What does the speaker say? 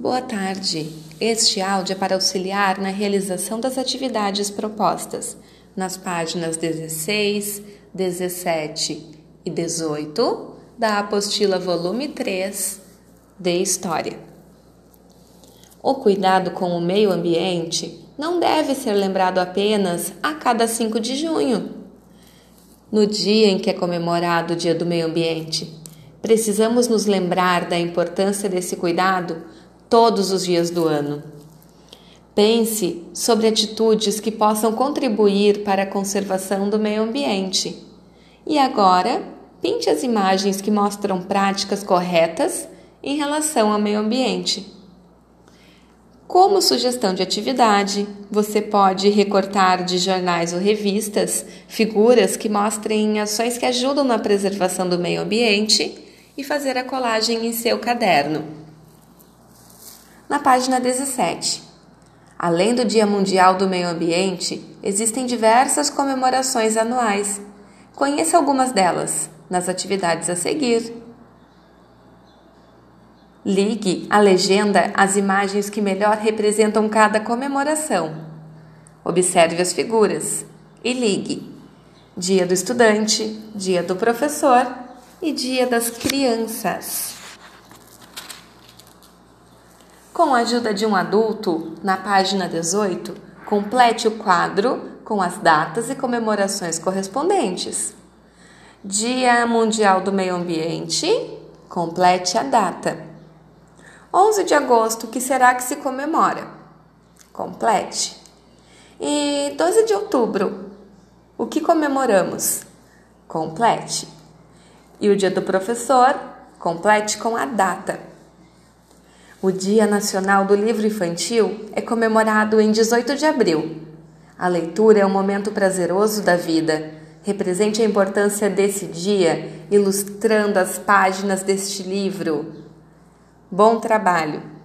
Boa tarde. Este áudio é para auxiliar na realização das atividades propostas nas páginas 16, 17 e 18 da apostila volume 3 de História. O cuidado com o meio ambiente não deve ser lembrado apenas a cada 5 de junho, no dia em que é comemorado o Dia do Meio Ambiente. Precisamos nos lembrar da importância desse cuidado todos os dias do ano. Pense sobre atitudes que possam contribuir para a conservação do meio ambiente. E agora, pinte as imagens que mostram práticas corretas em relação ao meio ambiente. Como sugestão de atividade, você pode recortar de jornais ou revistas figuras que mostrem ações que ajudam na preservação do meio ambiente e fazer a colagem em seu caderno. Na página 17. Além do Dia Mundial do Meio Ambiente, existem diversas comemorações anuais. Conheça algumas delas nas atividades a seguir. Ligue a legenda às imagens que melhor representam cada comemoração. Observe as figuras e ligue Dia do Estudante, Dia do Professor e Dia das Crianças. Com a ajuda de um adulto, na página 18, complete o quadro com as datas e comemorações correspondentes. Dia Mundial do Meio Ambiente, complete a data. 11 de agosto, que será que se comemora? Complete. E 12 de outubro, o que comemoramos? Complete. E o dia do professor? Complete com a data. O Dia Nacional do Livro Infantil é comemorado em 18 de abril. A leitura é um momento prazeroso da vida. Represente a importância desse dia, ilustrando as páginas deste livro Bom trabalho!